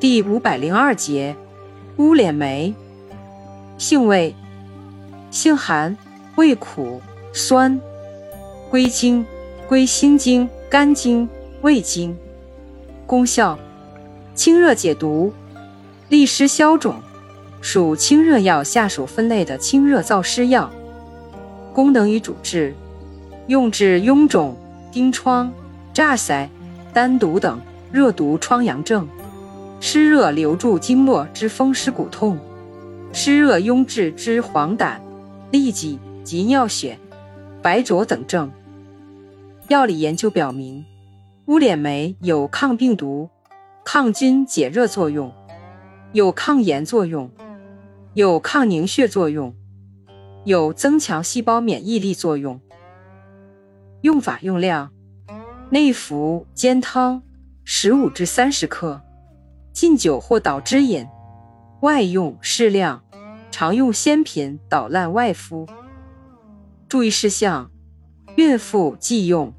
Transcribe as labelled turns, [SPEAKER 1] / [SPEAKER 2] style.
[SPEAKER 1] 第五百零二节，乌脸梅，性味，性寒，味苦酸，归经，归心经、肝经、胃经。功效，清热解毒，利湿消肿，属清热药下属分类的清热燥湿药。功能与主治，用治臃肿、疔疮、炸腮、丹毒等热毒疮疡症。湿热留住经络之风湿骨痛，湿热壅滞之黄疸、痢疾及尿血、白浊等症。药理研究表明，乌脸梅有抗病毒、抗菌解热作用，有抗炎作用，有抗凝血作用，有增强细胞免疫力作用。用法用量：内服煎汤，十五至三十克。禁酒或捣汁饮，外用适量，常用鲜品捣烂外敷。注意事项：孕妇忌用。